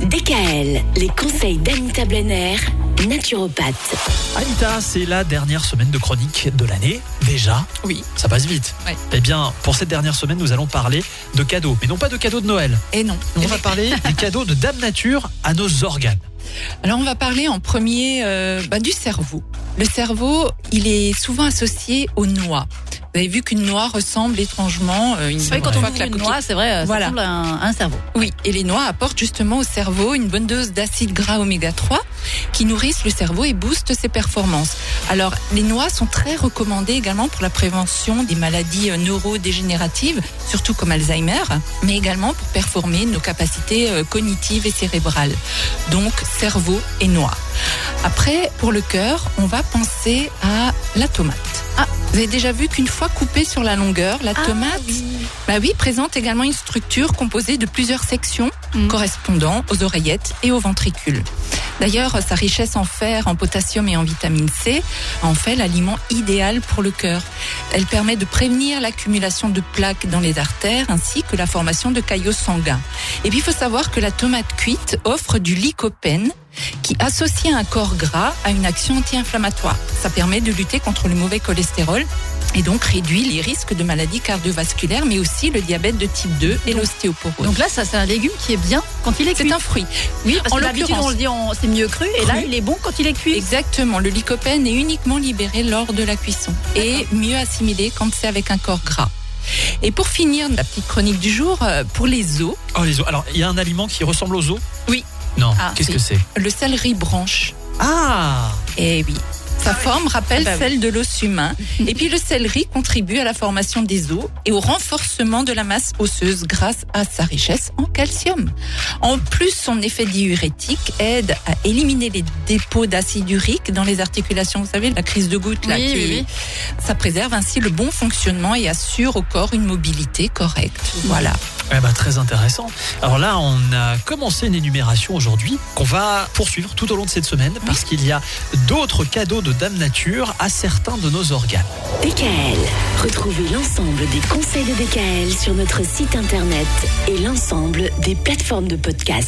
DKL, les conseils d'Anita Blenner, naturopathe. Anita, c'est la dernière semaine de chronique de l'année. Déjà Oui. Ça passe vite. Ouais. Eh bien, pour cette dernière semaine, nous allons parler de cadeaux. Mais non pas de cadeaux de Noël. Et non. On va parler des cadeaux de Dame Nature à nos organes. Alors on va parler en premier euh, bah, du cerveau. Le cerveau, il est souvent associé aux noix. Vous avez vu qu'une noix ressemble étrangement. euh, une C'est vrai, quand on la une noix, c'est vrai, Voilà. ça ressemble à un, un cerveau. Oui, et les noix apportent justement au cerveau une bonne dose d'acide gras oméga 3 qui nourrissent le cerveau et boostent ses performances. Alors, les noix sont très recommandées également pour la prévention des maladies euh, neurodégénératives, surtout comme Alzheimer, mais également pour performer nos capacités euh, cognitives et cérébrales. Donc, cerveau et noix. Après, pour le cœur, on va penser à la tomate. Ah, vous avez déjà vu qu'une fois coupée sur la longueur, la tomate bah oui, présente également une structure composée de plusieurs sections Mm. correspondant aux oreillettes et aux ventricules. D'ailleurs, sa richesse en fer, en potassium et en vitamine C en fait l'aliment idéal pour le cœur. Elle permet de prévenir l'accumulation de plaques dans les artères ainsi que la formation de caillots sanguins. Et puis, il faut savoir que la tomate cuite offre du lycopène qui, associé à un corps gras, a une action anti-inflammatoire. Ça permet de lutter contre le mauvais cholestérol et donc réduit les risques de maladies cardiovasculaires, mais aussi le diabète de type 2 et l'ostéoporose. Donc là, ça, c'est un légume qui est bien quand il est c'est cuit. un fruit. Oui, parce en que l'occurrence. on le dit, c'est mieux cru, et là, Cru. il est bon quand il est cuit. Exactement. Le lycopène est uniquement libéré lors de la cuisson et mieux assimilé quand c'est avec un corps gras. Et pour finir la petite chronique du jour, euh, pour les os, Oh, les os. Alors, il y a un aliment qui ressemble aux os? Oui. Non, Ah, qu'est-ce oui. que c'est? Le céleri branche. Ah Eh oui. Sa forme rappelle Ah bah oui. celle de l'os humain. Et puis le céleri contribue à la formation des os et au renforcement de la masse osseuse grâce à sa richesse en calcium. En plus, son effet diurétique aide à éliminer les dépôts d'acide urique dans les articulations. Vous savez, la crise de goutte, là, Oui, qui- oui, oui. ça préserve ainsi le bon fonctionnement et assure au corps une mobilité correcte. Voilà. Eh ben, très intéressant. Alors là, on a commencé une énumération aujourd'hui qu'on va poursuivre tout au long de cette semaine parce qu'il y a d'autres cadeaux de Dame Nature à certains de nos organes. DKL, retrouvez l'ensemble des conseils de DKL sur notre site internet et l'ensemble des plateformes de podcast.